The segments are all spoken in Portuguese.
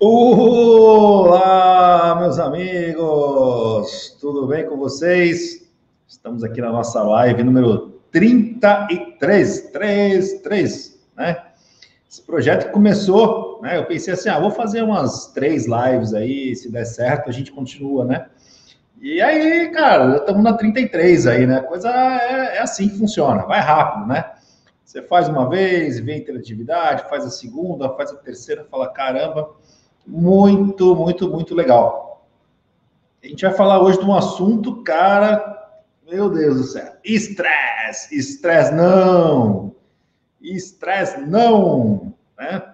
Olá, meus amigos! Tudo bem com vocês? Estamos aqui na nossa live número 33, 33, né? Esse projeto começou, né? Eu pensei assim, ah, vou fazer umas três lives aí, se der certo, a gente continua, né? E aí, cara, já estamos na 33 aí, né? Coisa é, é assim que funciona, vai rápido, né? Você faz uma vez, vê a interatividade, faz a segunda, faz a terceira, fala, caramba, muito, muito, muito legal. A gente vai falar hoje de um assunto, cara, meu Deus do céu. Estresse, estresse não, estresse não, né?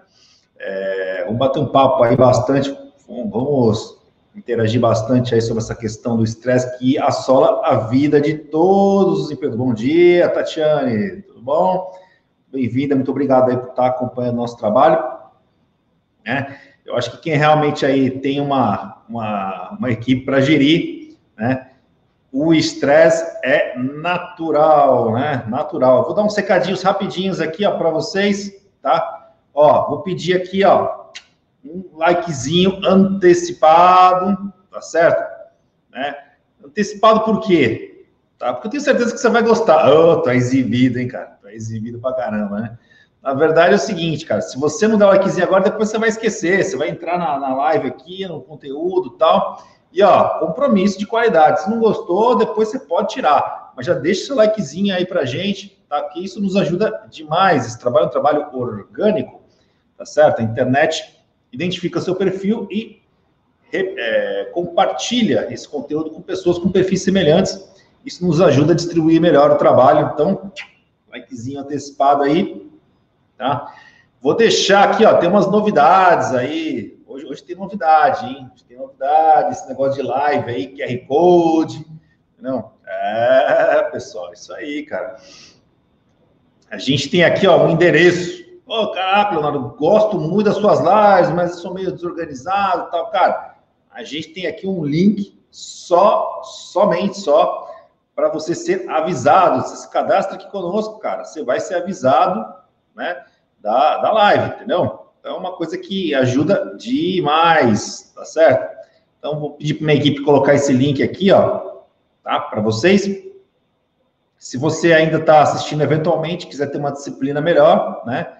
É, vamos bater um papo aí bastante, vamos interagir bastante aí sobre essa questão do estresse que assola a vida de todos os empreendedores. Bom dia, Tatiane, tudo bom? Bem-vinda, muito obrigado aí por estar acompanhando o nosso trabalho. Né? Eu acho que quem realmente aí tem uma, uma, uma equipe para gerir, né? O estresse é natural, né? Natural. Vou dar uns secadinhos rapidinhos aqui, ó, para vocês, tá? Ó, vou pedir aqui, ó, um likezinho antecipado, tá certo? Né? Antecipado por quê? Tá? Porque eu tenho certeza que você vai gostar. Oh, tá exibido, hein, cara? Tá exibido pra caramba, né? Na verdade é o seguinte, cara, se você não der o likezinho agora, depois você vai esquecer, você vai entrar na, na live aqui, no conteúdo tal, e ó, compromisso de qualidade. Se não gostou, depois você pode tirar, mas já deixa seu likezinho aí pra gente, tá? Que isso nos ajuda demais. Esse trabalho é um trabalho orgânico, tá certo? A internet identifica seu perfil e é, compartilha esse conteúdo com pessoas com perfis semelhantes isso nos ajuda a distribuir melhor o trabalho. Então, likezinho antecipado aí, tá? Vou deixar aqui, ó, tem umas novidades aí. Hoje, hoje tem novidade, hein? Hoje tem novidade, esse negócio de live aí, QR Code. Não, é, pessoal, isso aí, cara. A gente tem aqui, ó, um endereço. Ô, oh, caraca, Leonardo, gosto muito das suas lives, mas sou meio desorganizado e tal. Cara, a gente tem aqui um link só, somente só, para você ser avisado. Você se cadastra aqui conosco, cara. Você vai ser avisado, né, da, da live, entendeu? Então, é uma coisa que ajuda demais, tá certo? Então, vou pedir para minha equipe colocar esse link aqui, ó, tá? Para vocês. Se você ainda está assistindo eventualmente, quiser ter uma disciplina melhor, né?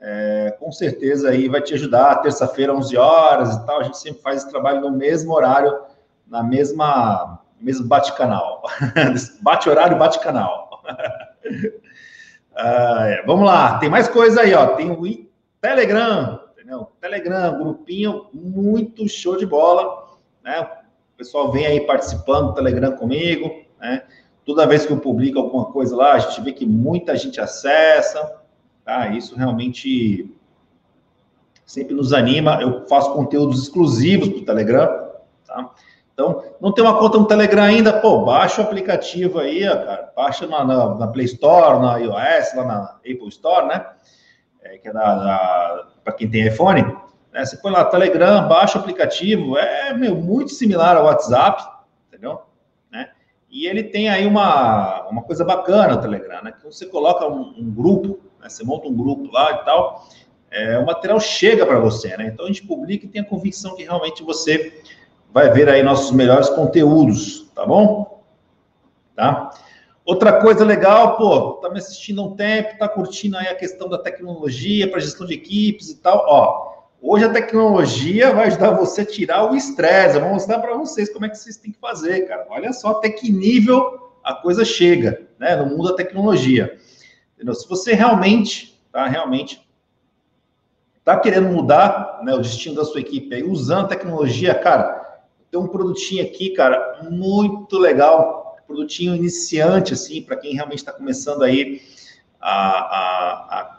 É, com certeza aí vai te ajudar. Terça-feira, 11 horas e tal. A gente sempre faz esse trabalho no mesmo horário, na mesma mesmo bate-canal. bate-horário, bate-canal. ah, é. Vamos lá, tem mais coisa aí, ó. Tem o Telegram, entendeu? Telegram, grupinho muito show de bola, né? O pessoal vem aí participando do Telegram comigo, né? Toda vez que eu publico alguma coisa lá, a gente vê que muita gente acessa, tá? Isso realmente sempre nos anima. Eu faço conteúdos exclusivos para o Telegram, tá? Então, não tem uma conta no Telegram ainda? Pô, baixa o aplicativo aí, cara. Baixa na, na, na Play Store, na iOS, lá na Apple Store, né? É, que é para quem tem iPhone. Né? Você põe lá Telegram, baixa o aplicativo. É meu, muito similar ao WhatsApp, entendeu? Né? E ele tem aí uma, uma coisa bacana, o Telegram, né? Que você coloca um, um grupo, né? você monta um grupo lá e tal, é, o material chega para você, né? Então a gente publica e tem a convicção que realmente você vai ver aí nossos melhores conteúdos, tá bom? Tá? Outra coisa legal, pô, tá me assistindo há um tempo, tá curtindo aí a questão da tecnologia para gestão de equipes e tal, ó. Hoje a tecnologia vai ajudar você a tirar o estresse. Eu vou mostrar para vocês como é que vocês têm que fazer, cara. Olha só até que nível a coisa chega, né, no mundo da tecnologia. Entendeu? Se você realmente, tá, realmente tá querendo mudar, né, o destino da sua equipe aí usando tecnologia, cara, tem um produtinho aqui, cara, muito legal. Produtinho iniciante, assim, para quem realmente está começando aí a, a, a,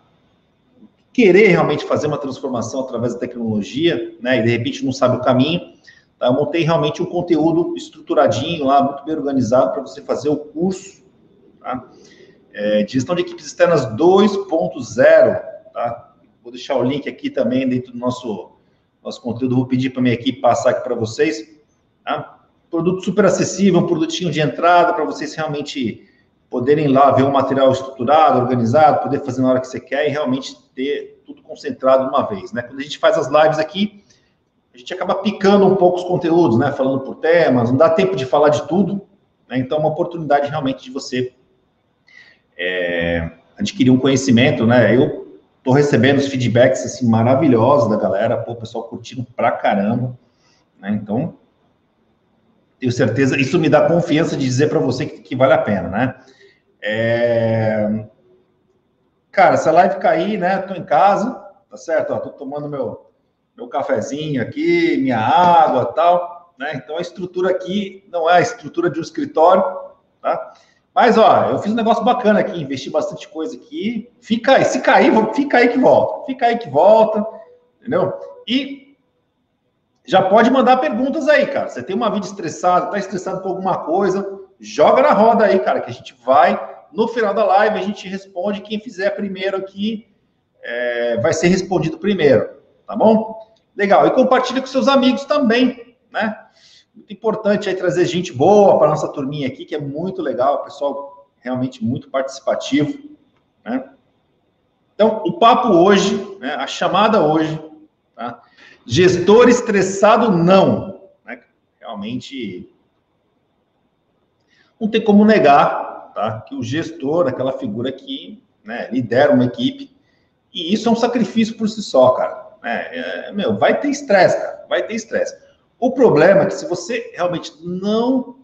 querer realmente fazer uma transformação através da tecnologia, né? E de repente não sabe o caminho. Tá? Eu montei realmente um conteúdo estruturadinho lá, muito bem organizado para você fazer o curso, tá? É, de gestão de equipes externas 2.0, tá? Vou deixar o link aqui também dentro do nosso, nosso conteúdo. Vou pedir para minha equipe passar aqui para vocês. Tá? Produto super acessível, um produtinho de entrada para vocês realmente poderem lá ver um material estruturado, organizado, poder fazer na hora que você quer e realmente ter tudo concentrado uma vez, né? Quando a gente faz as lives aqui, a gente acaba picando um pouco os conteúdos, né? Falando por temas, não dá tempo de falar de tudo, né? Então, é uma oportunidade realmente de você é, adquirir um conhecimento, né? Eu tô recebendo os feedbacks, assim, maravilhosos da galera, pô, o pessoal curtindo pra caramba, né? Então, tenho certeza, isso me dá confiança de dizer para você que, que, vale a pena, né? É... Cara, se a live cair, né? Tô em casa, tá certo? Ó, tô tomando meu, meu cafezinho aqui, minha água tal, né? Então a estrutura aqui não é a estrutura de um escritório, tá? Mas, ó, eu fiz um negócio bacana aqui, investi bastante coisa aqui. Fica aí, se cair, fica aí que volta. Fica aí que volta, entendeu? E já pode mandar perguntas aí, cara. Você tem uma vida estressada, tá estressado com alguma coisa, joga na roda aí, cara, que a gente vai. No final da live, a gente responde. Quem fizer primeiro aqui é, vai ser respondido primeiro, tá bom? Legal. E compartilha com seus amigos também, né? Muito importante aí trazer gente boa para nossa turminha aqui, que é muito legal, pessoal realmente muito participativo, né? Então, o papo hoje, né, a chamada hoje, tá? Gestor estressado não, né? Realmente não tem como negar, tá? Que o gestor, aquela figura que né, lidera uma equipe, e isso é um sacrifício por si só, cara. É, é, meu, vai ter estresse, cara, vai ter estresse. O problema é que se você realmente não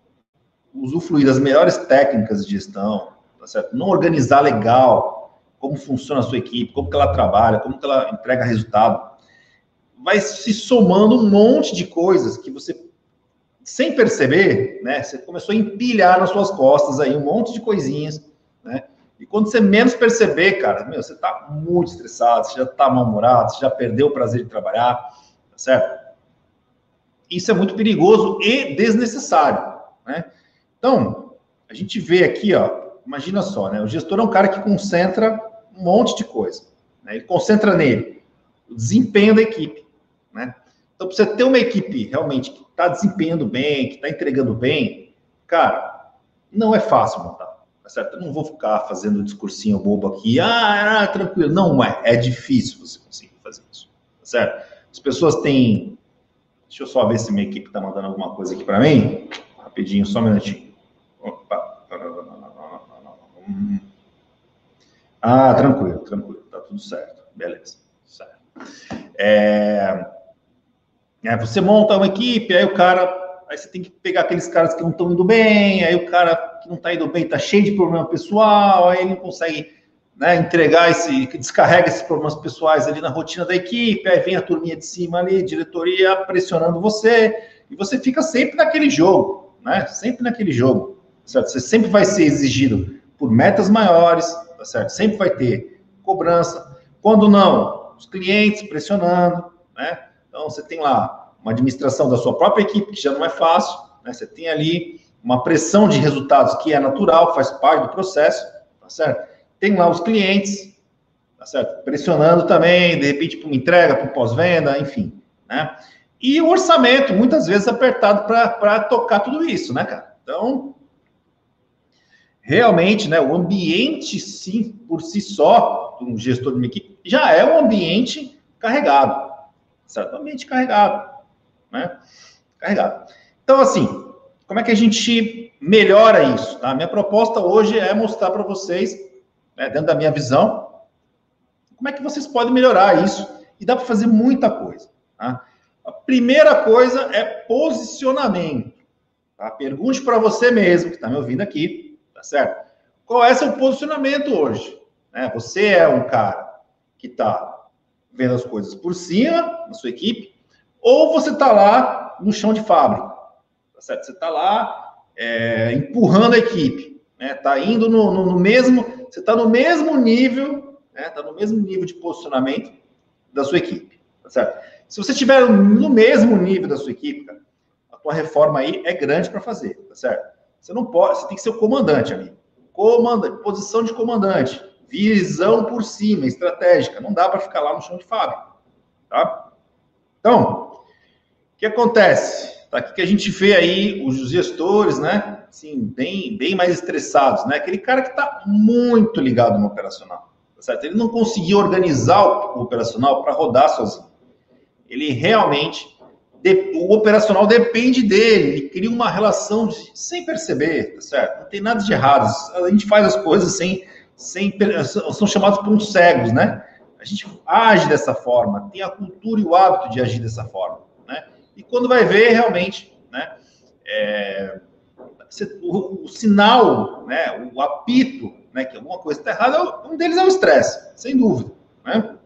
usufruir das melhores técnicas de gestão, tá certo? Não organizar legal como funciona a sua equipe, como que ela trabalha, como que ela entrega resultado, vai se somando um monte de coisas que você, sem perceber, né? Você começou a empilhar nas suas costas aí um monte de coisinhas, né? E quando você menos perceber, cara, meu, você tá muito estressado, você já tá mal-humorado, você já perdeu o prazer de trabalhar, tá certo? isso é muito perigoso e desnecessário, né? Então, a gente vê aqui, ó, imagina só, né? O gestor é um cara que concentra um monte de coisa, né? Ele concentra nele o desempenho da equipe, né? Então, para você ter uma equipe realmente que está desempenhando bem, que está entregando bem, cara, não é fácil montar, tá certo? Eu não vou ficar fazendo um discursinho bobo aqui, ah, ah tranquilo. Não é, é difícil você conseguir fazer isso, tá certo? As pessoas têm Deixa eu só ver se minha equipe está mandando alguma coisa aqui para mim. Rapidinho, só um minutinho. Opa. Ah, tranquilo, tranquilo. Tá tudo certo. Beleza. Certo. É... É, você monta uma equipe, aí o cara. Aí você tem que pegar aqueles caras que não estão indo bem, aí o cara que não está indo bem está cheio de problema pessoal, aí ele não consegue né, entregar esse, descarrega esses problemas pessoais ali na rotina da equipe, aí vem a turminha de cima ali, diretoria pressionando você, e você fica sempre naquele jogo, né? Sempre naquele jogo, certo? Você sempre vai ser exigido por metas maiores, tá certo? Sempre vai ter cobrança. Quando não, os clientes pressionando, né? Então você tem lá uma administração da sua própria equipe que já não é fácil, né? Você tem ali uma pressão de resultados que é natural, faz parte do processo, tá certo? tem lá os clientes, tá certo? Pressionando também, de repente, para uma entrega, para pós-venda, enfim, né? E o orçamento, muitas vezes, apertado para tocar tudo isso, né, cara? Então, realmente, né, o ambiente, sim, por si só, um gestor de uma equipe, já é um ambiente carregado, certo? Ambiente carregado, né? Carregado. Então, assim, como é que a gente melhora isso? Tá? Minha proposta hoje é mostrar para vocês né, dentro da minha visão, como é que vocês podem melhorar isso? E dá para fazer muita coisa. Tá? A primeira coisa é posicionamento. Tá? Pergunte para você mesmo, que está me ouvindo aqui, tá certo? Qual é seu posicionamento hoje? Né? Você é um cara que está vendo as coisas por cima, na sua equipe, ou você está lá no chão de fábrica, tá certo? Você está lá é, empurrando a equipe, né? Está indo no, no, no mesmo você está no mesmo nível, né? Está no mesmo nível de posicionamento da sua equipe, tá certo? Se você estiver no mesmo nível da sua equipe, cara, a tua reforma aí é grande para fazer, tá certo? Você não pode, você tem que ser o comandante ali. Comandante, posição de comandante, visão por cima, estratégica. Não dá para ficar lá no chão de fábrica, tá? Então, o que acontece? Tá aqui que a gente vê aí os gestores, né? assim, bem, bem mais estressados, né? Aquele cara que está muito ligado no operacional, tá certo? Ele não conseguiu organizar o operacional para rodar sozinho. Ele realmente o operacional depende dele, ele cria uma relação de, sem perceber, tá certo? Não tem nada de errado. A gente faz as coisas sem, sem são chamados por uns cegos, né? A gente age dessa forma, tem a cultura e o hábito de agir dessa forma, né? E quando vai ver, realmente, né? É, o, o, sinal, né? O apito, né? Que alguma coisa está errada, um deles é o estresse, sem dúvida, né?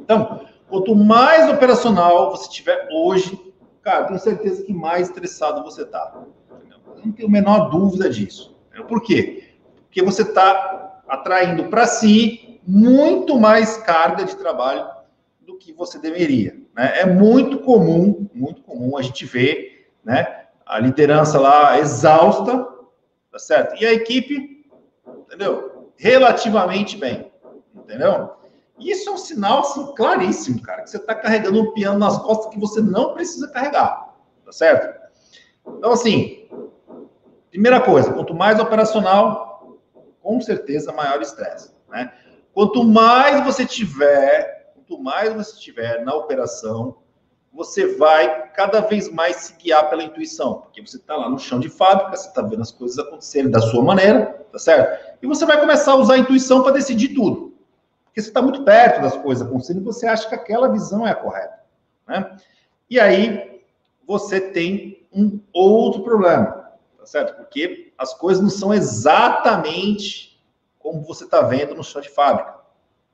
Então, quanto mais operacional você tiver hoje, cara, tenho certeza que mais estressado você está. Não tenho a menor dúvida disso. Por quê? Porque você está atraindo para si muito mais carga de trabalho do que você deveria. Né? É muito comum, muito comum a gente ver né, a liderança lá exausta, tá certo? E a equipe, entendeu? Relativamente bem, entendeu? Isso é um sinal assim, claríssimo, cara, que você está carregando um piano nas costas que você não precisa carregar, tá certo? Então, assim, primeira coisa, quanto mais operacional, com certeza maior estresse, né? Quanto mais você tiver, quanto mais você tiver na operação, você vai cada vez mais se guiar pela intuição, porque você está lá no chão de fábrica, você está vendo as coisas acontecerem da sua maneira, tá certo? E você vai começar a usar a intuição para decidir tudo, porque você está muito perto das coisas acontecendo e você acha que aquela visão é a correta, né? E aí você tem um outro problema, tá certo? Porque as coisas não são exatamente como você está vendo no chão de fábrica,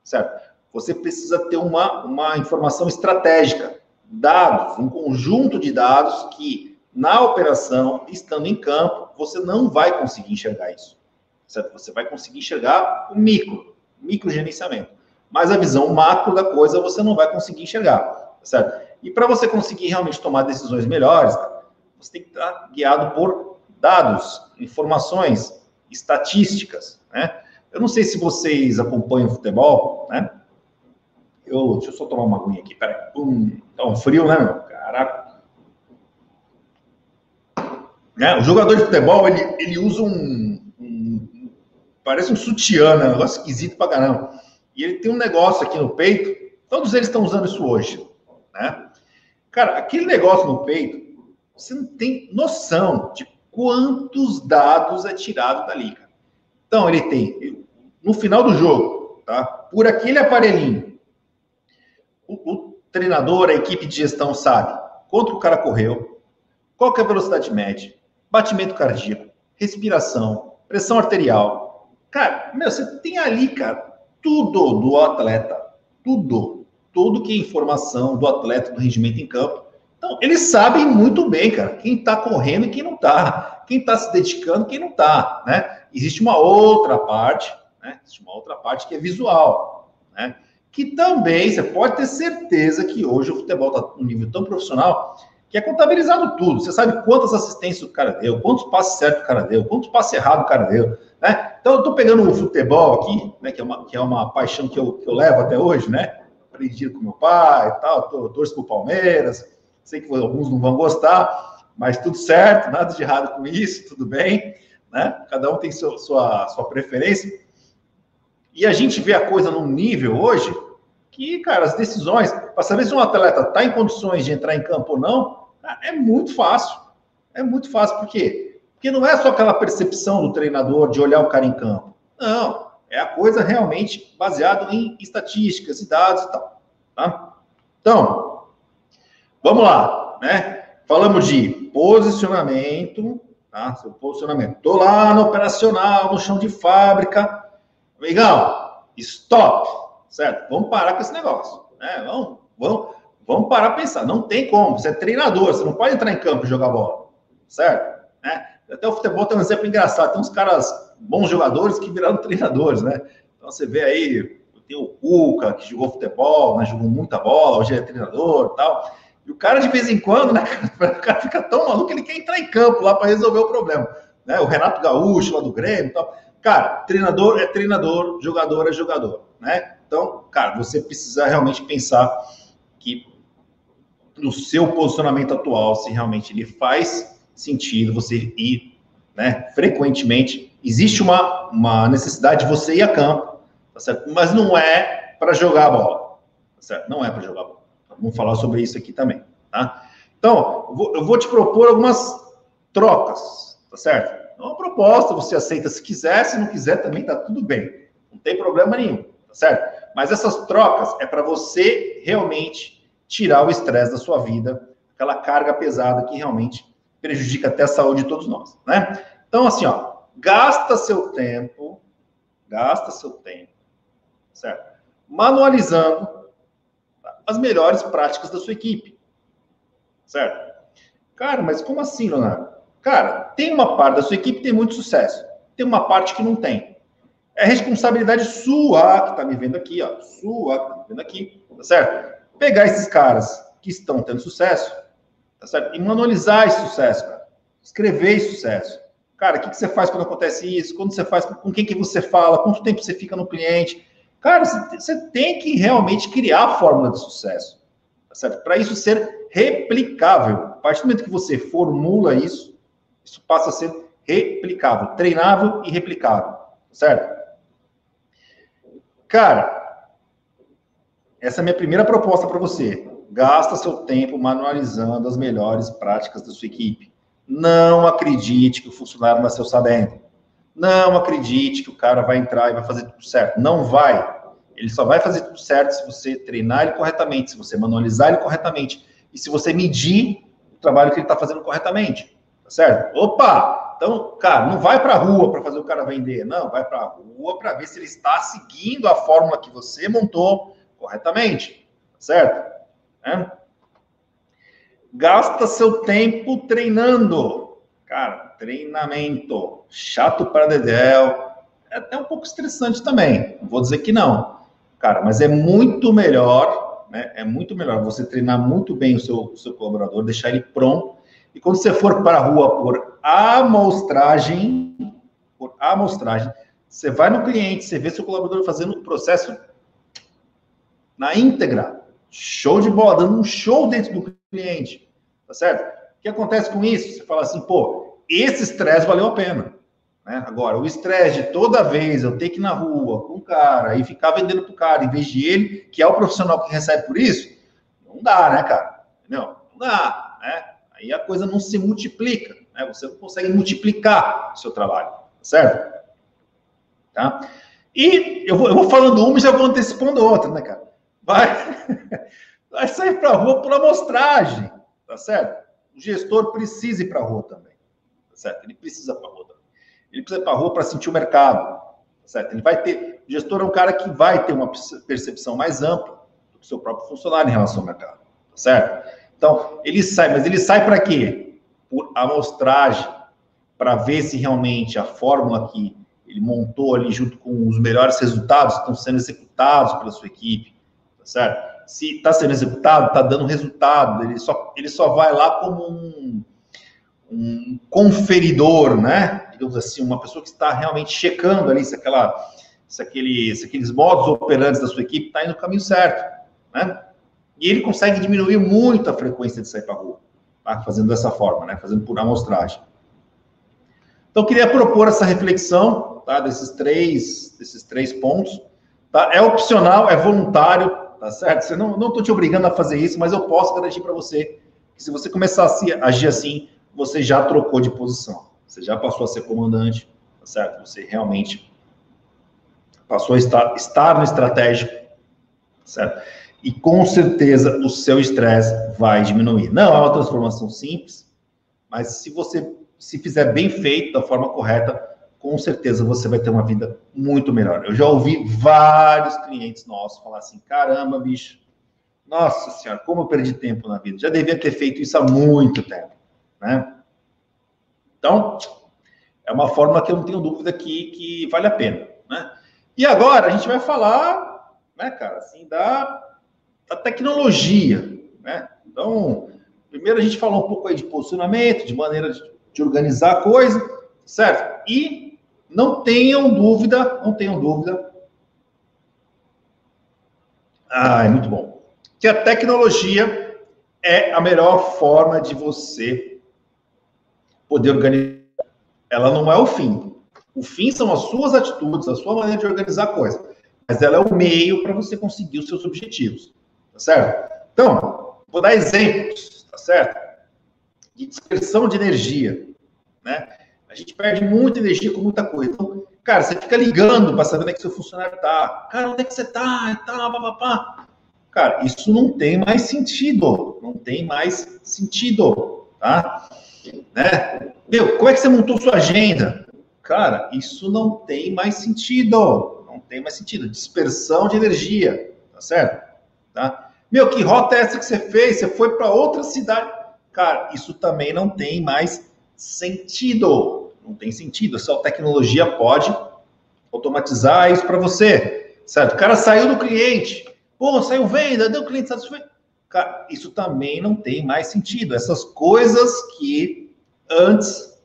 certo? Você precisa ter uma, uma informação estratégica, dados, um conjunto de dados que, na operação, estando em campo, você não vai conseguir enxergar isso, certo? Você vai conseguir enxergar o micro, micro gerenciamento, mas a visão macro da coisa você não vai conseguir enxergar, certo? E para você conseguir realmente tomar decisões melhores, você tem que estar guiado por dados, informações, estatísticas, né? Eu não sei se vocês acompanham futebol, né? Eu, deixa eu só tomar uma aguinha aqui, peraí. Pum, tá um frio, né, meu? Caraca. É, o jogador de futebol, ele, ele usa um, um Parece um sutiã, né? Um negócio esquisito pra caramba. E ele tem um negócio aqui no peito. Todos eles estão usando isso hoje, né? Cara, aquele negócio no peito, você não tem noção de quantos dados é tirado dali, cara. Então, ele tem, no final do jogo, tá? por aquele aparelhinho, o, o treinador, a equipe de gestão sabe quanto o cara correu, qual é a velocidade média, batimento cardíaco, respiração, pressão arterial. Cara, meu, você tem ali, cara, tudo do atleta, tudo, tudo que é informação do atleta, do rendimento em campo. Então, eles sabem muito bem, cara, quem está correndo e quem não está, quem está se dedicando e quem não está, né? existe uma outra parte, né? Existe uma outra parte que é visual, né? Que também você pode ter certeza que hoje o futebol está um nível tão profissional que é contabilizado tudo. Você sabe quantas assistências o cara deu, quantos passes certos o cara deu, quantos passes errados o cara deu, né? Então eu estou pegando o futebol aqui, né? Que é uma, que é uma paixão que eu, que eu levo até hoje, né? Aprendi com meu pai e tal, torço pro Palmeiras. Sei que alguns não vão gostar, mas tudo certo, nada de errado com isso, tudo bem né? Cada um tem seu, sua, sua preferência. E a gente vê a coisa num nível hoje que, cara, as decisões, para saber se um atleta está em condições de entrar em campo ou não, é muito fácil. É muito fácil. Por quê? Porque não é só aquela percepção do treinador de olhar o cara em campo. Não. É a coisa realmente baseada em estatísticas e dados e tal. Tá? Então, vamos lá, né? Falamos de posicionamento, tá? Seu posicionamento. Tô lá no operacional, no chão de fábrica. Amigão, stop, certo? Vamos parar com esse negócio, né? Vamos, vamos, vamos parar pensar. Não tem como. Você é treinador, você não pode entrar em campo e jogar bola, certo? Né? Até o futebol tem um exemplo engraçado. Tem uns caras, bons jogadores, que viraram treinadores, né? Então você vê aí, tem o Cuca, que jogou futebol, né? jogou muita bola, hoje é treinador e tal. E o cara, de vez em quando, né, o cara fica tão maluco que ele quer entrar em campo lá para resolver o problema. Né? O Renato Gaúcho, lá do Grêmio e tal. Cara, treinador é treinador, jogador é jogador, né? Então, cara, você precisa realmente pensar que no seu posicionamento atual, se realmente ele faz sentido você ir, né, frequentemente, existe uma, uma necessidade de você ir a campo, tá certo? Mas não é para jogar a bola, tá certo? Não é para jogar a bola. Vamos falar sobre isso aqui também, tá? Então, eu vou te propor algumas trocas, tá certo? É uma proposta, você aceita se quiser, se não quiser também tá tudo bem. Não tem problema nenhum, tá certo? Mas essas trocas é para você realmente tirar o estresse da sua vida, aquela carga pesada que realmente prejudica até a saúde de todos nós, né? Então, assim, ó, gasta seu tempo, gasta seu tempo, certo? Manualizando as melhores práticas da sua equipe, certo? Cara, mas como assim, Leonardo? Cara, tem uma parte da sua equipe que tem muito sucesso, tem uma parte que não tem. É responsabilidade sua, que está me vendo aqui, ó, sua, que está me vendo aqui, tá certo? Pegar esses caras que estão tendo sucesso, tá certo? E manualizar esse sucesso, cara. Escrever esse sucesso. Cara, o que, que você faz quando acontece isso? Quando você faz, com quem que você fala? Quanto tempo você fica no cliente? Cara, você tem que realmente criar a fórmula de sucesso, tá certo? Para isso ser replicável. A partir do momento que você formula isso, isso passa a ser replicável, treinável e replicável, tá certo? Cara, essa é a minha primeira proposta para você. Gasta seu tempo manualizando as melhores práticas da sua equipe. Não acredite que o funcionário nasceu sabendo. Não acredite que o cara vai entrar e vai fazer tudo certo. Não vai. Ele só vai fazer tudo certo se você treinar ele corretamente, se você manualizar ele corretamente e se você medir o trabalho que ele está fazendo corretamente. Tá certo? Opa! Então, cara, não vai para a rua para fazer o cara vender. Não, vai para a rua para ver se ele está seguindo a fórmula que você montou corretamente. Tá certo? É? Gasta seu tempo treinando. Cara, treinamento. Chato para Dedel. É até um pouco estressante também. Vou dizer que não. Cara, mas é muito melhor, né? É muito melhor você treinar muito bem o seu, o seu colaborador, deixar ele pronto. E quando você for para a rua por amostragem, por amostragem, você vai no cliente, você vê seu colaborador fazendo o processo na íntegra. Show de bola, dando um show dentro do cliente. Tá certo? O que acontece com isso? Você fala assim, pô, esse estresse valeu a pena. Né? Agora, o estresse de toda vez eu ter que ir na rua com o cara e ficar vendendo pro cara, em vez de ele, que é o profissional que recebe por isso, não dá, né, cara? Entendeu? Não dá, né? Aí a coisa não se multiplica, né? Você não consegue multiplicar o seu trabalho, tá certo? Tá? E eu vou, eu vou falando uma e já vou antecipando outra, né, cara? Vai, vai sair a rua por amostragem, tá certo? O gestor precisa ir para a rua também, tá certo? Ele precisa para a rua também. Ele precisa ir para a rua para sentir o mercado, tá certo? Ele vai ter, o gestor é um cara que vai ter uma percepção mais ampla do que o seu próprio funcionário em relação ao mercado, tá certo? Então, ele sai, mas ele sai para quê? Por amostragem, para ver se realmente a fórmula que ele montou ali junto com os melhores resultados estão sendo executados pela sua equipe, tá certo? Se está sendo executado, está dando resultado. Ele só, ele só vai lá como um, um conferidor, né? Digamos assim, uma pessoa que está realmente checando ali se, aquela, se, aquele, se aqueles modos operantes da sua equipe está indo no caminho certo, né? E ele consegue diminuir muito a frequência de sair para a rua, tá? fazendo dessa forma, né? Fazendo por amostragem. Então, queria propor essa reflexão, tá? Desses três, desses três pontos. Tá? É opcional, é voluntário, tá certo? Você não estou te obrigando a fazer isso, mas eu posso garantir para você que se você começar a agir assim, você já trocou de posição. Você já passou a ser comandante, tá certo? Você realmente passou a estar, estar no estratégico, tá certo? E com certeza o seu estresse vai diminuir. Não é uma transformação simples, mas se você se fizer bem feito, da forma correta, com certeza você vai ter uma vida muito melhor. Eu já ouvi vários clientes nossos falar assim: caramba, bicho, nossa senhora, como eu perdi tempo na vida. Já devia ter feito isso há muito tempo, né? Então, é uma forma que eu não tenho dúvida que, que vale a pena, né? E agora a gente vai falar, né, cara, assim, da, da tecnologia, né? Então, primeiro a gente falou um pouco aí de posicionamento, de maneira de, de organizar a coisa, certo? E não tenham dúvida, não tenham dúvida. Ah, é muito bom. Que a tecnologia é a melhor forma de você poder organizar. Ela não é o fim. O fim são as suas atitudes, a sua maneira de organizar a coisa. mas ela é o meio para você conseguir os seus objetivos, tá certo? Então, vou dar exemplos, tá certo? De dispersão de energia, né? A gente perde muita energia com muita coisa. Então, cara, você fica ligando para saber onde é que seu funcionário tá. Cara, onde é que você tá? E tal, papapá. Cara, isso não tem mais sentido. Não tem mais sentido, tá? Né? Meu, como é que você montou sua agenda? Cara, isso não tem mais sentido. Não tem mais sentido. Dispersão de energia, tá certo? Tá? Meu, que rota é essa que você fez? Você foi para outra cidade. Cara, isso também não tem mais sentido. Não tem sentido. Só tecnologia pode automatizar isso para você, certo? O cara saiu do cliente. Pô, saiu venda, deu cliente satisfeito. Cara, isso também não tem mais sentido. Essas coisas que antes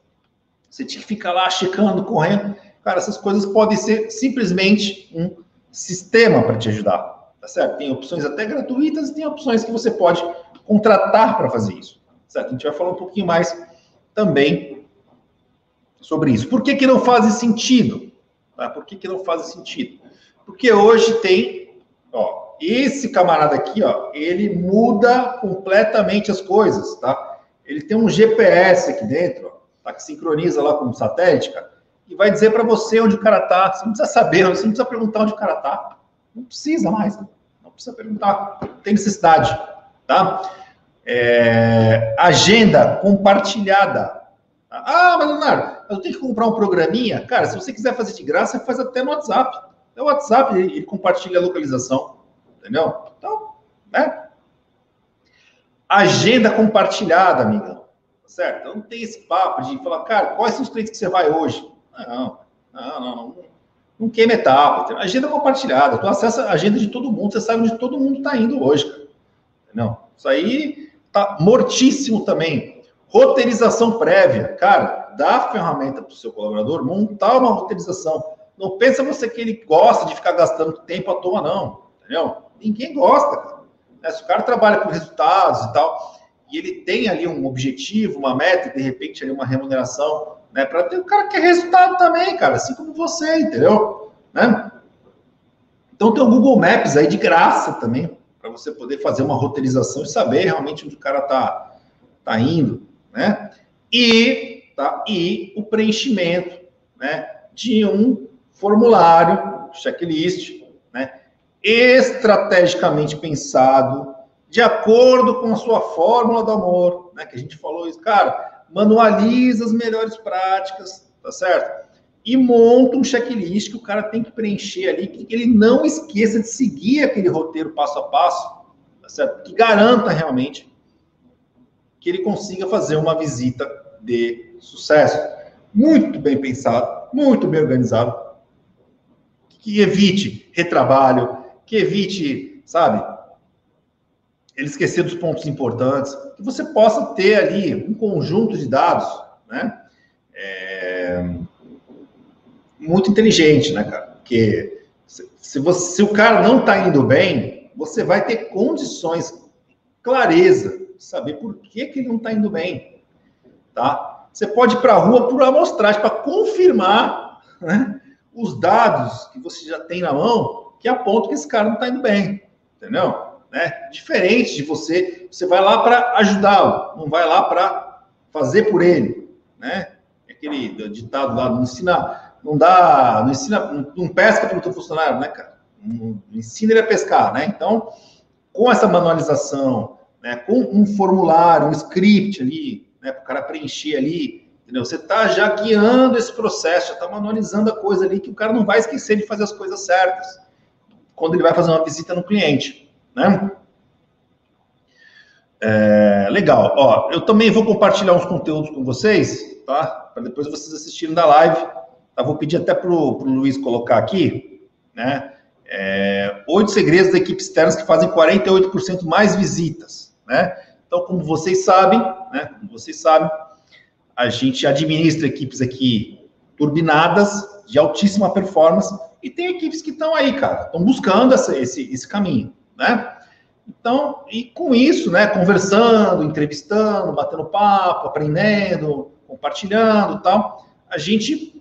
você tinha que ficar lá checando, correndo. Cara, essas coisas podem ser simplesmente um sistema para te ajudar, tá certo? Tem opções até gratuitas e tem opções que você pode contratar para fazer isso, certo? A gente vai falar um pouquinho mais também sobre isso. Por que, que não faz sentido? Tá? Por que, que não faz sentido? Porque hoje tem, ó, esse camarada aqui, ó, ele muda completamente as coisas, tá? Ele tem um GPS aqui dentro, ó, tá? Que sincroniza lá com o satélite, cara, e vai dizer para você onde o cara tá. Você não precisa saber, você não precisa perguntar onde o cara tá. Não precisa mais, né? não precisa perguntar, não tem necessidade, tá? É, agenda compartilhada. Ah, mas Leonardo, eu tenho que comprar um programinha. Cara, se você quiser fazer de graça, faz até no WhatsApp. É o WhatsApp, ele compartilha a localização. Entendeu? Então, né? Agenda compartilhada, amigão. Certo? Não tem esse papo de falar, cara, quais são os clientes que você vai hoje? Não, não, não. Não, não queima etapa. Agenda compartilhada. Tu acessa a agenda de todo mundo, você sabe onde todo mundo está indo hoje, cara. Entendeu? Isso aí tá mortíssimo também. Roteirização prévia. Cara, a ferramenta para o seu colaborador montar uma roteirização. Não pensa você que ele gosta de ficar gastando tempo à toa, não. Entendeu? Ninguém gosta, cara. Né? Se o cara trabalha com resultados e tal, e ele tem ali um objetivo, uma meta, e de repente ali uma remuneração, né? Para ter o cara que resultado também, cara, assim como você, entendeu? Né? Então tem o Google Maps aí de graça também, para você poder fazer uma roteirização e saber realmente onde o cara tá, tá indo, né? E, tá, e o preenchimento né, de um formulário, checklist, estrategicamente pensado, de acordo com a sua fórmula do amor, né? Que a gente falou isso, cara, manualiza as melhores práticas, tá certo? E monta um checklist que o cara tem que preencher ali, que ele não esqueça de seguir aquele roteiro passo a passo, tá certo? Que garanta realmente que ele consiga fazer uma visita de sucesso. Muito bem pensado, muito bem organizado, que evite retrabalho, que evite, sabe, ele esquecer dos pontos importantes, que você possa ter ali um conjunto de dados, né? É, muito inteligente, né, cara? Porque se, você, se o cara não está indo bem, você vai ter condições, clareza, saber por que, que ele não está indo bem, tá? Você pode ir para a rua por amostragem, para confirmar né, os dados que você já tem na mão, que aponta que esse cara não está indo bem, entendeu? Né? Diferente de você, você vai lá para ajudá-lo, não vai lá para fazer por ele, né? Aquele ditado lá, não ensina, não dá, não ensina, não, pesca para o funcionário, né, cara? Não ensina ele a pescar, né? Então, com essa manualização, né, com um formulário, um script ali, né, para o cara preencher ali, entendeu? Você está já guiando esse processo, já está manualizando a coisa ali que o cara não vai esquecer de fazer as coisas certas quando ele vai fazer uma visita no cliente, né? É, legal. Ó, eu também vou compartilhar uns conteúdos com vocês, tá? Para depois vocês assistirem da live. Tá? Vou pedir até para o Luiz colocar aqui, né? É, oito segredos da equipe externa que fazem 48% mais visitas, né? Então, como vocês sabem, né? Como vocês sabem, a gente administra equipes aqui turbinadas, de altíssima performance, e tem equipes que estão aí, cara, estão buscando essa, esse, esse caminho, né? Então, e com isso, né, conversando, entrevistando, batendo papo, aprendendo, compartilhando tal, a gente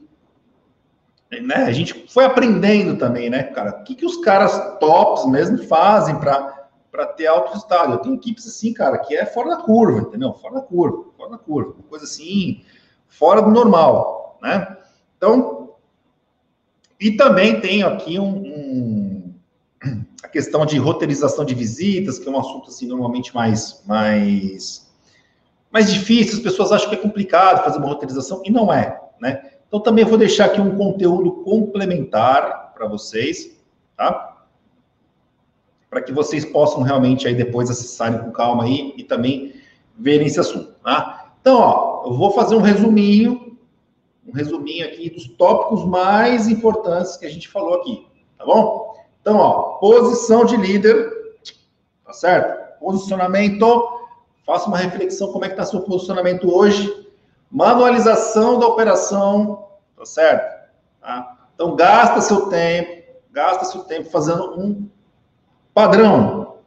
né, a gente foi aprendendo também, né, cara? O que, que os caras tops mesmo fazem para ter alto resultado? Eu tenho equipes assim, cara, que é fora da curva, entendeu? Fora da curva, fora da curva. Uma coisa assim, fora do normal, né? Então, e também tenho aqui um, um, a questão de roteirização de visitas, que é um assunto assim normalmente mais mais mais difícil, as pessoas acham que é complicado fazer uma roteirização e não é, né? Então, também vou deixar aqui um conteúdo complementar para vocês, tá? Para que vocês possam realmente aí depois acessarem com calma aí e também verem esse assunto, tá? Então, ó, eu vou fazer um resuminho, um resuminho aqui dos tópicos mais importantes que a gente falou aqui, tá bom? Então, ó, posição de líder, tá certo? Posicionamento, faça uma reflexão como é que está seu posicionamento hoje, Manualização da operação, tá certo? Tá? Então, gasta seu tempo, gasta seu tempo fazendo um padrão.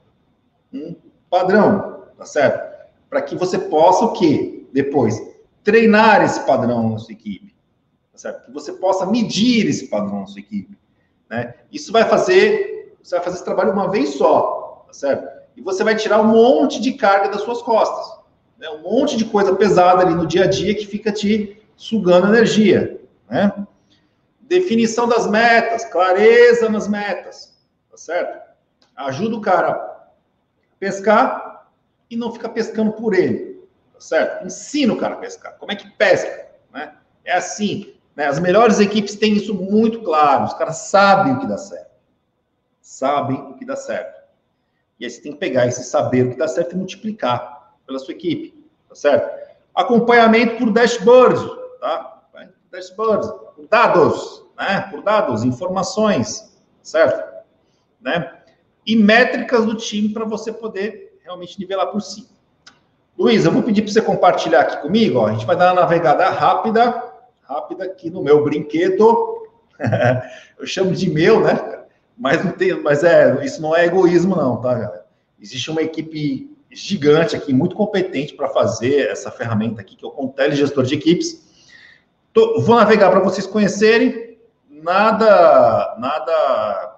Um padrão, tá certo? Para que você possa o quê? Depois, treinar esse padrão na sua equipe. Tá certo? Que você possa medir esse padrão na sua equipe. Né? Isso vai fazer, você vai fazer esse trabalho uma vez só, tá certo? E você vai tirar um monte de carga das suas costas né, um monte de coisa pesada ali no dia a dia que fica te sugando energia, né? Definição das metas, clareza nas metas, tá certo? Ajuda o cara a pescar e não fica pescando por ele, tá certo? Ensina o cara a pescar. Como é que pesca, né? É assim, né? As melhores equipes têm isso muito claro, os caras sabem o que dá certo. Sabem o que dá certo. E aí você tem que pegar esse saber o que dá certo e multiplicar pela sua equipe, tá certo? Acompanhamento por dashboards, tá? Dashboards, por dados, né? Por dados, informações, certo? Né? E métricas do time para você poder realmente nivelar por si. Luiz, eu vou pedir para você compartilhar aqui comigo, ó. A gente vai dar uma navegada rápida, rápida aqui no meu brinquedo. eu chamo de meu, né? Mas não tem, mas é, isso não é egoísmo não, tá, galera? Existe uma equipe gigante aqui, muito competente para fazer essa ferramenta aqui, que é o Contele Gestor de Equipes. Tô, vou navegar para vocês conhecerem. Nada, nada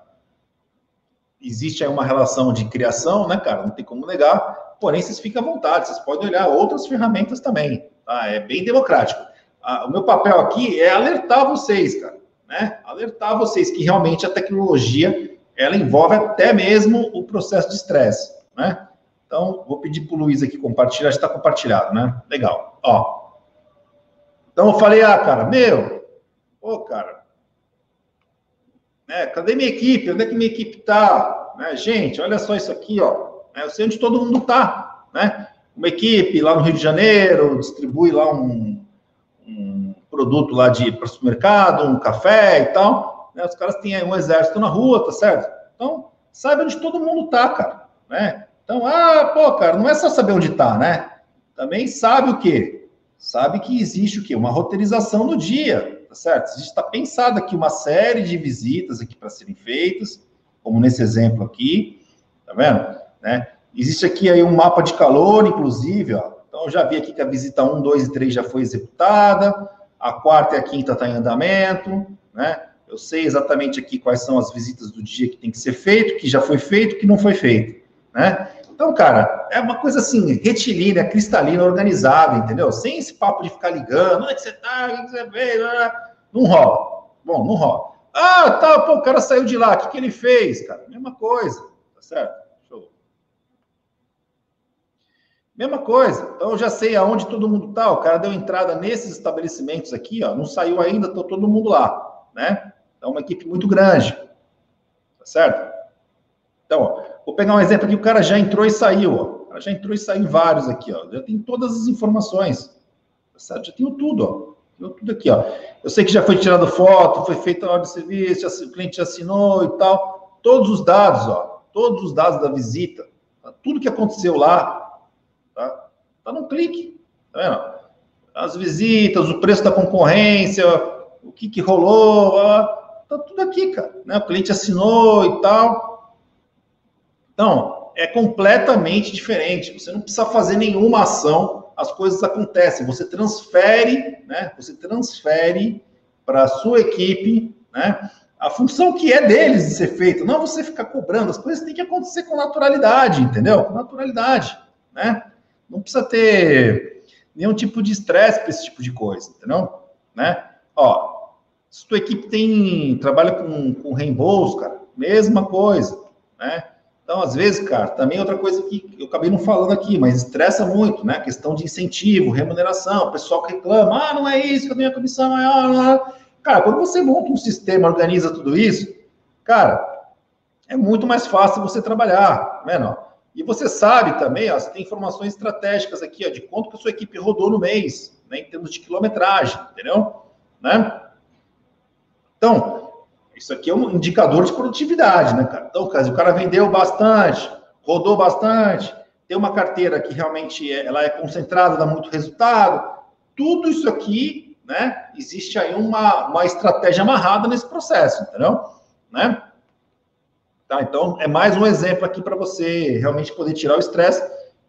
existe aí uma relação de criação, né, cara? Não tem como negar. Porém, vocês fiquem à vontade, vocês podem olhar outras ferramentas também. Tá? É bem democrático. Ah, o meu papel aqui é alertar vocês, cara, né? Alertar vocês que realmente a tecnologia ela envolve até mesmo o processo de estresse, né? Então, vou pedir para o Luiz aqui compartilhar, está compartilhado, né? Legal. Ó. Então, eu falei, ah, cara, meu, ô, cara, né, cadê minha equipe? Onde é que minha equipe está? Né, gente, olha só isso aqui, ó. Eu sei onde todo mundo está, né? Uma equipe lá no Rio de Janeiro distribui lá um, um produto lá de para supermercado, um café e tal. Né, os caras têm um exército na rua, tá certo? Então, sabe onde todo mundo está, cara, né? Então, ah, pô, cara, não é só saber onde está, né? Também sabe o quê? Sabe que existe o quê? Uma roteirização do dia, certo? Existe, está pensado aqui uma série de visitas aqui para serem feitas, como nesse exemplo aqui, tá vendo? Né? Existe aqui aí um mapa de calor, inclusive, ó. Então, eu já vi aqui que a visita 1, 2 e 3 já foi executada, a quarta e a quinta está em andamento, né? Eu sei exatamente aqui quais são as visitas do dia que tem que ser feito, que já foi feito, que não foi feito, né? Então, cara, é uma coisa assim, retilínea, cristalina, organizada, entendeu? Sem esse papo de ficar ligando, onde é você tá, o que você fez, não rola. Bom, não rola. Ah, tá, pô, o cara saiu de lá, o que, que ele fez, cara? Mesma coisa, tá certo? Show. Mesma coisa. Então, eu já sei aonde todo mundo tá, o cara deu entrada nesses estabelecimentos aqui, ó, não saiu ainda, tô todo mundo lá, né? Então, uma equipe muito grande, tá certo? Então, ó, Vou pegar um exemplo aqui, o cara já entrou e saiu, ó. O cara já entrou e saiu vários aqui, ó. Já tem todas as informações. Tá certo? Já tenho tudo, ó. Tenho tudo aqui, ó. Eu sei que já foi tirada foto, foi feita a ordem de serviço, o cliente assinou e tal. Todos os dados, ó. Todos os dados da visita. Tá? Tudo que aconteceu lá, tá? Tá num clique. Tá vendo? As visitas, o preço da concorrência, o que que rolou. Tá tudo aqui, cara. Né? O cliente assinou e tal. Então, é completamente diferente. Você não precisa fazer nenhuma ação, as coisas acontecem. Você transfere, né? Você transfere para a sua equipe né? A função que é deles de ser feita, não você ficar cobrando, as coisas têm que acontecer com naturalidade, entendeu? Com naturalidade, né? Não precisa ter nenhum tipo de estresse para esse tipo de coisa, entendeu? Né? Ó, se tua equipe tem trabalha com, com reembolso, cara, mesma coisa, né? Então, às vezes, cara, também outra coisa que eu acabei não falando aqui, mas estressa muito, né? A questão de incentivo, remuneração, o pessoal que reclama, ah, não é isso, que eu tenho a comissão maior, não é. Cara, quando você monta um sistema, organiza tudo isso, cara, é muito mais fácil você trabalhar, tá vendo? E você sabe também, ó, você tem informações estratégicas aqui, ó, de quanto que a sua equipe rodou no mês, né, em termos de quilometragem, entendeu? Né? Então, isso aqui é um indicador de produtividade, né, cara? Então, o cara vendeu bastante, rodou bastante, tem uma carteira que realmente é, ela é concentrada, dá muito resultado. Tudo isso aqui, né? Existe aí uma, uma estratégia amarrada nesse processo, entendeu? Né? Tá, então, é mais um exemplo aqui para você realmente poder tirar o estresse,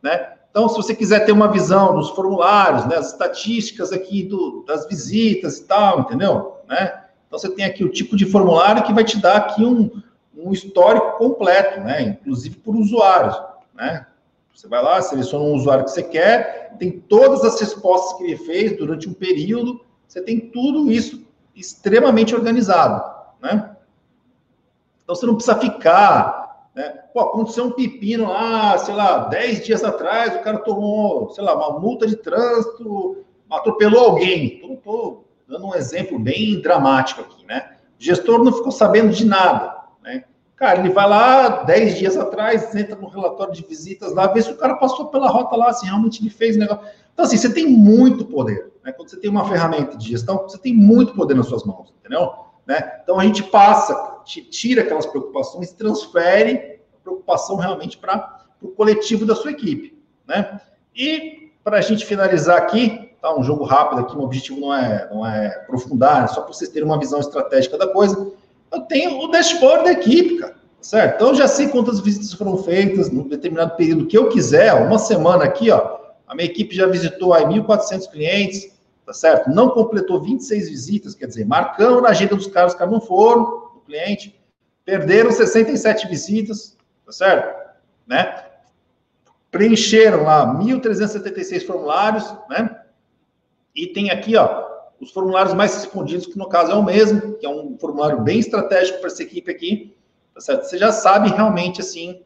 né? Então, se você quiser ter uma visão dos formulários, né, as estatísticas aqui do, das visitas e tal, entendeu? Né? Então, você tem aqui o tipo de formulário que vai te dar aqui um, um histórico completo, né? Inclusive por usuários, né? Você vai lá, seleciona um usuário que você quer, tem todas as respostas que ele fez durante um período, você tem tudo isso extremamente organizado, né? Então, você não precisa ficar, né? Pô, aconteceu um pepino lá, sei lá, 10 dias atrás, o cara tomou, sei lá, uma multa de trânsito, atropelou alguém. Tô, tô dando um exemplo bem dramático aqui, né? O gestor não ficou sabendo de nada, né? Cara, ele vai lá 10 dias atrás, entra no relatório de visitas lá, vê se o cara passou pela rota lá, se realmente ele fez negócio. Então, assim, você tem muito poder. Né? Quando você tem uma ferramenta de gestão, você tem muito poder nas suas mãos, entendeu? Né? Então, a gente passa, tira aquelas preocupações, transfere a preocupação realmente para o coletivo da sua equipe, né? E, para a gente finalizar aqui, tá? Um jogo rápido aqui, o objetivo não é, não é aprofundar, é só para vocês terem uma visão estratégica da coisa. Eu tenho o dashboard da equipe, cara, certo? Então eu já sei quantas visitas foram feitas num determinado período que eu quiser, uma semana aqui, ó, a minha equipe já visitou aí 1.400 clientes, tá certo? Não completou 26 visitas, quer dizer, marcando na agenda dos caras, os caras não foram, o cliente, perderam 67 visitas, tá certo? Né? Preencheram lá 1.376 formulários, né? E tem aqui, ó, os formulários mais respondidos, que no caso é o mesmo, que é um formulário bem estratégico para essa equipe aqui, tá certo? Você já sabe realmente, assim,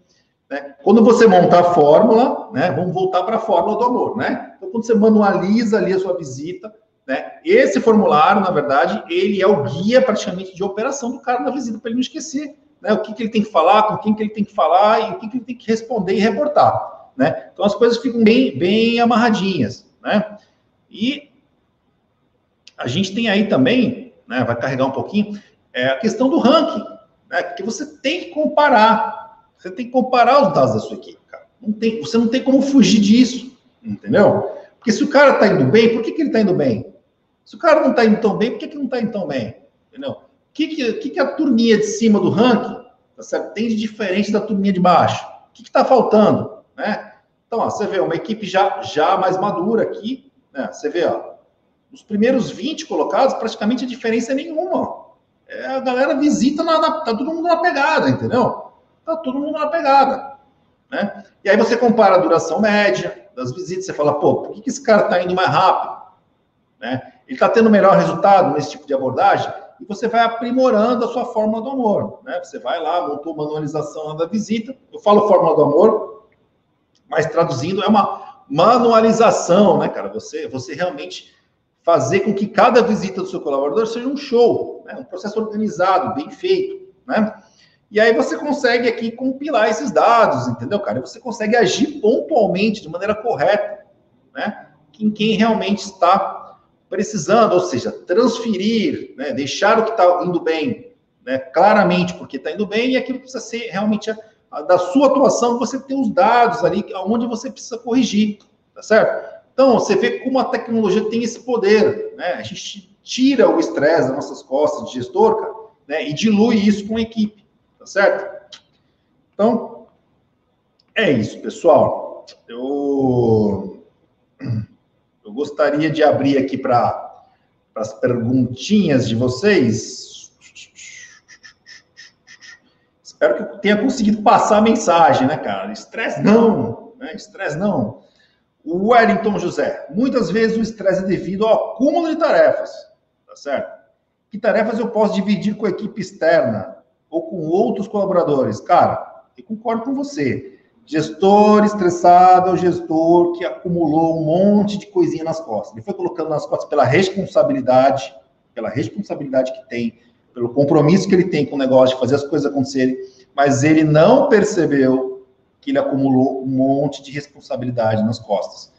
né? Quando você monta a fórmula, né? Vamos voltar para a fórmula do amor, né? Então, quando você manualiza ali a sua visita, né? Esse formulário, na verdade, ele é o guia praticamente de operação do cara na visita, para ele não esquecer, né? O que, que ele tem que falar, com quem que ele tem que falar e o que, que ele tem que responder e reportar, né? Então, as coisas ficam bem, bem amarradinhas, né? E a gente tem aí também, né, vai carregar um pouquinho, é a questão do ranking, né, que você tem que comparar. Você tem que comparar os dados da sua equipe, cara. Não tem, você não tem como fugir disso, entendeu? Porque se o cara está indo bem, por que, que ele está indo bem? Se o cara não está indo tão bem, por que, que não está indo tão bem? Entendeu? O que, que, que, que a turminha de cima do ranking tá tem de diferente da turminha de baixo? O que está faltando? Né? Então, ó, você vê uma equipe já, já mais madura aqui, né? você vê, ó, os primeiros 20 colocados, praticamente a diferença é nenhuma. É, a galera visita, na, na, tá todo mundo na pegada, entendeu? Tá todo mundo na pegada. Né? E aí você compara a duração média das visitas, você fala, pô, por que, que esse cara está indo mais rápido? Né? Ele está tendo melhor resultado nesse tipo de abordagem? E você vai aprimorando a sua fórmula do amor. Né? Você vai lá, montou manualização da visita. Eu falo fórmula do amor, mas traduzindo, é uma manualização, né, cara? Você, você realmente fazer com que cada visita do seu colaborador seja um show, né? um processo organizado, bem feito, né? E aí você consegue aqui compilar esses dados, entendeu, cara? E você consegue agir pontualmente, de maneira correta, né? Em quem realmente está precisando, ou seja, transferir, né? deixar o que está indo bem, né? claramente porque está indo bem, e aquilo precisa ser realmente a, a, da sua atuação, você tem os dados ali, onde você precisa corrigir, tá certo? Então, você vê como a tecnologia tem esse poder, né? A gente tira o estresse das nossas costas de gestor, cara, né? E dilui isso com a equipe, tá certo? Então, é isso, pessoal. Eu, eu gostaria de abrir aqui para as perguntinhas de vocês. Espero que eu tenha conseguido passar a mensagem, né, cara? Estresse não, né? Estresse não. Wellington José, muitas vezes o estresse é devido ao acúmulo de tarefas, tá certo? Que tarefas eu posso dividir com a equipe externa ou com outros colaboradores? Cara, eu concordo com você. Gestor estressado é o gestor que acumulou um monte de coisinha nas costas. Ele foi colocando nas costas pela responsabilidade, pela responsabilidade que tem, pelo compromisso que ele tem com o negócio de fazer as coisas acontecerem, mas ele não percebeu que ele acumulou um monte de responsabilidade nas costas.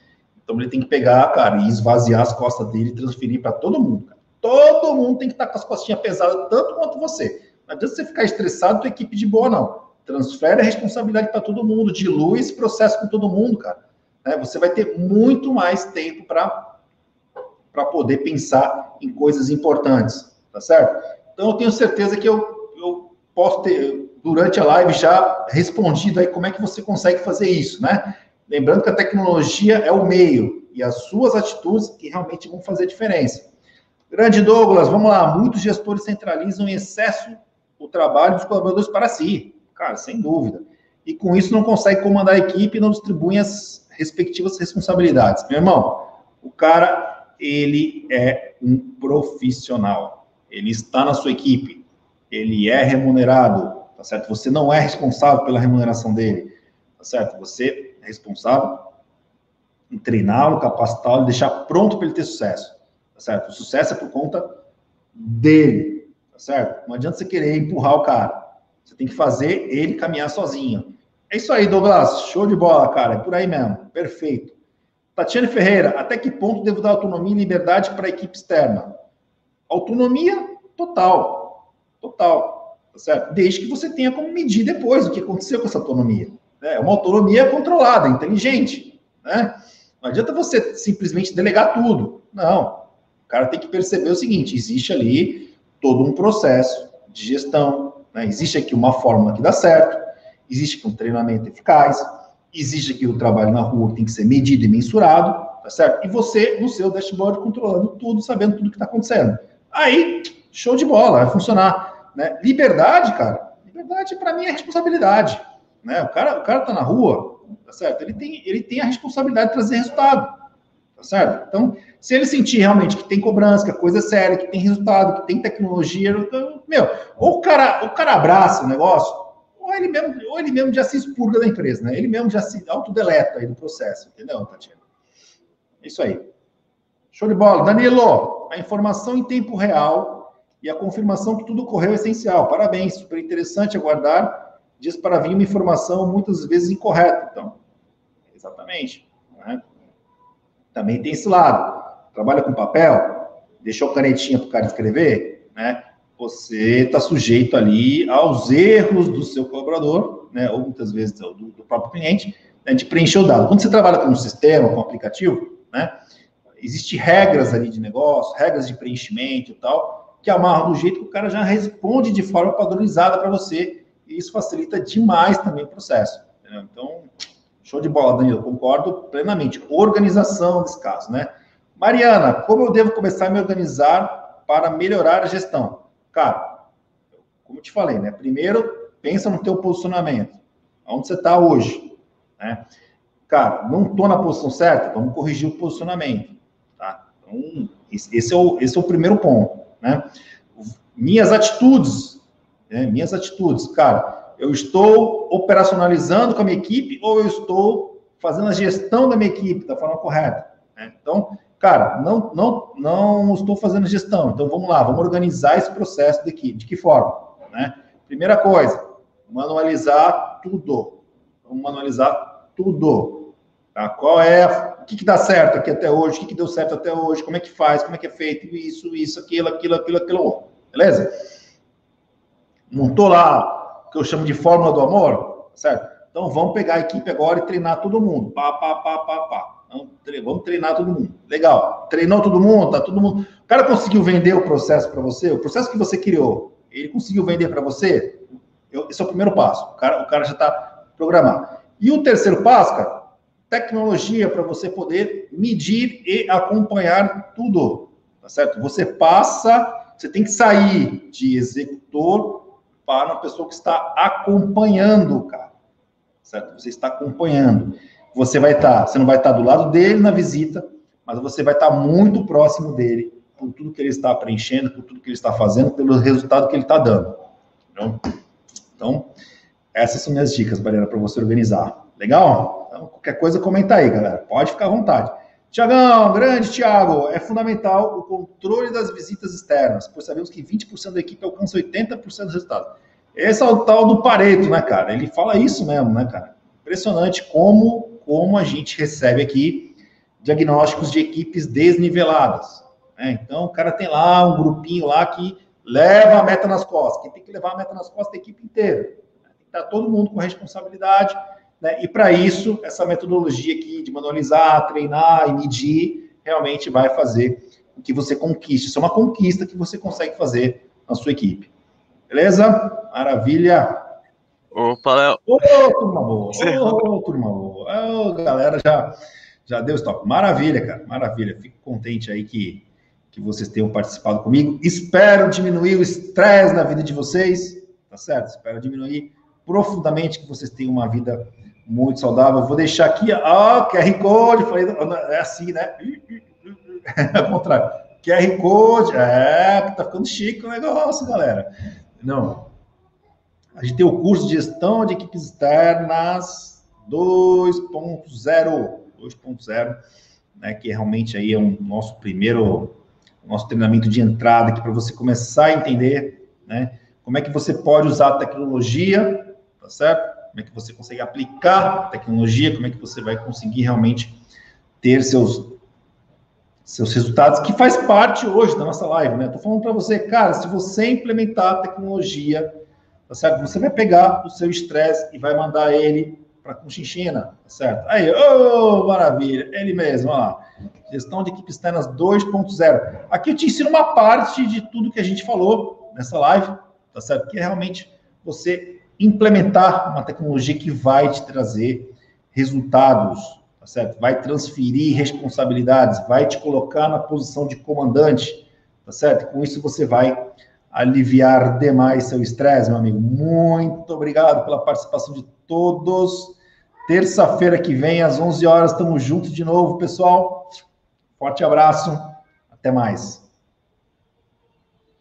Então ele tem que pegar, cara, e esvaziar as costas dele e transferir para todo mundo. Cara. Todo mundo tem que estar com as costinhas pesadas, tanto quanto você. Não adianta você ficar estressado, tua equipe de boa, não. Transfere a responsabilidade para todo mundo, dilui esse processo com todo mundo, cara. Né? Você vai ter muito mais tempo para poder pensar em coisas importantes, tá certo? Então, eu tenho certeza que eu, eu posso ter, durante a live, já respondido aí como é que você consegue fazer isso, né? Lembrando que a tecnologia é o meio e as suas atitudes que realmente vão fazer diferença. Grande Douglas, vamos lá. Muitos gestores centralizam em excesso o trabalho dos colaboradores para si. Cara, sem dúvida. E com isso não consegue comandar a equipe e não distribui as respectivas responsabilidades. Meu irmão, o cara, ele é um profissional. Ele está na sua equipe. Ele é remunerado, tá certo? Você não é responsável pela remuneração dele, tá certo? Você é responsável em treiná-lo, capacitá-lo, deixar pronto para ele ter sucesso, tá certo? O sucesso é por conta dele, tá certo? Não adianta você querer empurrar o cara. Você tem que fazer ele caminhar sozinho. É isso aí, Douglas. Show de bola, cara. É por aí mesmo. Perfeito. Tatiane Ferreira, até que ponto devo dar autonomia e liberdade para a equipe externa? Autonomia total. Total. Tá certo? Desde que você tenha como medir depois o que aconteceu com essa autonomia. É uma autonomia controlada, inteligente. Né? Não adianta você simplesmente delegar tudo. Não. O cara tem que perceber o seguinte: existe ali todo um processo de gestão, né? Existe aqui uma fórmula que dá certo, existe aqui um treinamento eficaz, existe aqui o trabalho na rua que tem que ser medido e mensurado, tá certo? E você, no seu dashboard, controlando tudo, sabendo tudo que está acontecendo. Aí, show de bola, vai funcionar. Né? Liberdade, cara, liberdade para mim é responsabilidade. Né? O cara, o cara tá na rua, tá certo? Ele tem, ele tem a responsabilidade de trazer resultado, tá certo? Então, se ele sentir realmente que tem cobrança, que a coisa é séria, que tem resultado, que tem tecnologia, meu, ou o cara, o cara abraça o negócio, ou ele mesmo, ou ele mesmo já se expurga da empresa, né? Ele mesmo já se autodeleta aí do processo, entendeu, Tatiana? É isso aí. Show de bola. Danilo, a informação em tempo real e a confirmação que tudo ocorreu é essencial. Parabéns, super interessante aguardar dias para vir uma informação muitas vezes incorreta. Então, exatamente. Né? Também tem esse lado trabalha com papel, deixou canetinha para o cara escrever, né? Você está sujeito ali aos erros do seu colaborador, né? Ou muitas vezes do, do próprio cliente, né? de preencher o dado. Quando você trabalha com um sistema, com um aplicativo, né? Existem regras ali de negócio, regras de preenchimento e tal, que amarram do jeito que o cara já responde de forma padronizada para você, e isso facilita demais também o processo. Entendeu? Então, show de bola, Danilo, concordo plenamente. Organização desse caso, né? Mariana, como eu devo começar a me organizar para melhorar a gestão? Cara, como eu te falei, né? Primeiro, pensa no teu posicionamento. Onde você está hoje, né? Cara, não estou na posição certa, vamos corrigir o posicionamento, tá? Então, esse é o, esse é o primeiro ponto, né? Minhas atitudes, né? minhas atitudes, cara, eu estou operacionalizando com a minha equipe ou eu estou fazendo a gestão da minha equipe da forma correta? Né? Então, Cara, não, não, não estou fazendo gestão, então vamos lá, vamos organizar esse processo daqui. De que forma? Né? Primeira coisa, manualizar tudo. Vamos manualizar tudo. Tá? Qual é, o que, que dá certo aqui até hoje, o que, que deu certo até hoje, como é que faz, como é que é feito isso, isso, aquilo, aquilo, aquilo, aquilo, beleza? Montou lá o que eu chamo de fórmula do amor, certo? Então vamos pegar a equipe agora e treinar todo mundo. Pá, pá, pá, pá, pá. Vamos treinar todo mundo. Legal. Treinou todo mundo, tá todo mundo. O cara conseguiu vender o processo para você, o processo que você criou, ele conseguiu vender para você? Eu, esse é o primeiro passo. O cara, o cara já está programado. E o terceiro passo, cara, tecnologia para você poder medir e acompanhar tudo. Tá certo? Você passa, você tem que sair de executor para uma pessoa que está acompanhando cara, certo? Você está acompanhando. Você vai estar, tá, você não vai estar tá do lado dele na visita, mas você vai estar tá muito próximo dele por tudo que ele está preenchendo, por tudo que ele está fazendo, pelo resultado que ele está dando. Então, então, essas são minhas dicas, Barreira, para você organizar. Legal? Então, qualquer coisa, comenta aí, galera. Pode ficar à vontade. Tiagão, grande Tiago, é fundamental o controle das visitas externas, pois sabemos que 20% da equipe alcança 80% dos resultados. Esse é o tal do Pareto, né, cara? Ele fala isso mesmo, né, cara? Impressionante como, como a gente recebe aqui diagnósticos de equipes desniveladas. Né? Então, o cara tem lá um grupinho lá que leva a meta nas costas. Quem tem que levar a meta nas costas é a equipe inteira. Tem que estar todo mundo com responsabilidade né? E para isso, essa metodologia aqui de manualizar, treinar e medir, realmente vai fazer com que você conquiste. Isso é uma conquista que você consegue fazer na sua equipe. Beleza? Maravilha! Opa, Léo! Ô, turma boa! Ô, turma boa! Ô, galera, já, já deu stop. Maravilha, cara, maravilha. Fico contente aí que, que vocês tenham participado comigo. Espero diminuir o estresse na vida de vocês, tá certo? Espero diminuir profundamente que vocês tenham uma vida muito saudável. Vou deixar aqui, ó, QR Code, falei, é assim, né? É o contrário. QR Code, é, tá ficando chique o negócio, galera. Não. A gente tem o curso de gestão de equipes externas 2.0, 2.0, né, que realmente aí é um nosso primeiro nosso treinamento de entrada aqui para você começar a entender, né, como é que você pode usar a tecnologia, tá certo? Como é que você consegue aplicar tecnologia, como é que você vai conseguir realmente ter seus seus resultados, que faz parte hoje da nossa live, né? Tô falando para você, cara, se você implementar a tecnologia, tá certo? Você vai pegar o seu estresse e vai mandar ele para Conchinchina, tá certo? Aí, ô, oh, maravilha, ele mesmo, ó. Gestão de equipes externas 2.0. Aqui eu te ensino uma parte de tudo que a gente falou nessa live, tá certo? Que é realmente você implementar uma tecnologia que vai te trazer resultados, tá certo? Vai transferir responsabilidades, vai te colocar na posição de comandante, tá certo? Com isso você vai aliviar demais seu estresse, meu amigo. Muito obrigado pela participação de todos. Terça-feira que vem, às 11 horas, estamos juntos de novo, pessoal. Forte abraço. Até mais.